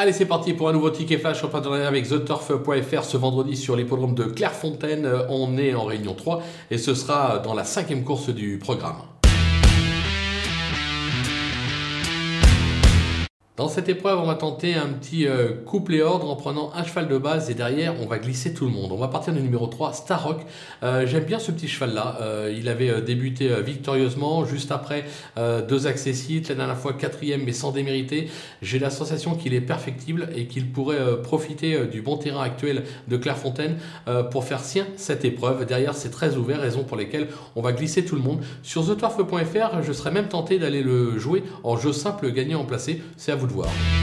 Allez, c'est parti pour un nouveau ticket flash en partenariat avec TheTurf.fr ce vendredi sur l'hippodrome de Clairefontaine. On est en réunion 3 et ce sera dans la cinquième course du programme. Dans cette épreuve, on va tenter un petit euh, couple et ordre en prenant un cheval de base et derrière, on va glisser tout le monde. On va partir du numéro 3, Starrock. Euh, J'aime bien ce petit cheval-là. Euh, il avait euh, débuté victorieusement, juste après deux accessites, la dernière fois quatrième mais sans démériter. J'ai la sensation qu'il est perfectible et qu'il pourrait profiter du bon terrain actuel de Clairefontaine pour faire sien cette épreuve. Derrière, c'est très ouvert, raison pour lesquelles on va glisser tout le monde. Sur TheTorf.fr, je serais même tenté d'aller le jouer en jeu simple gagnant en placé. C'est à vous de voir.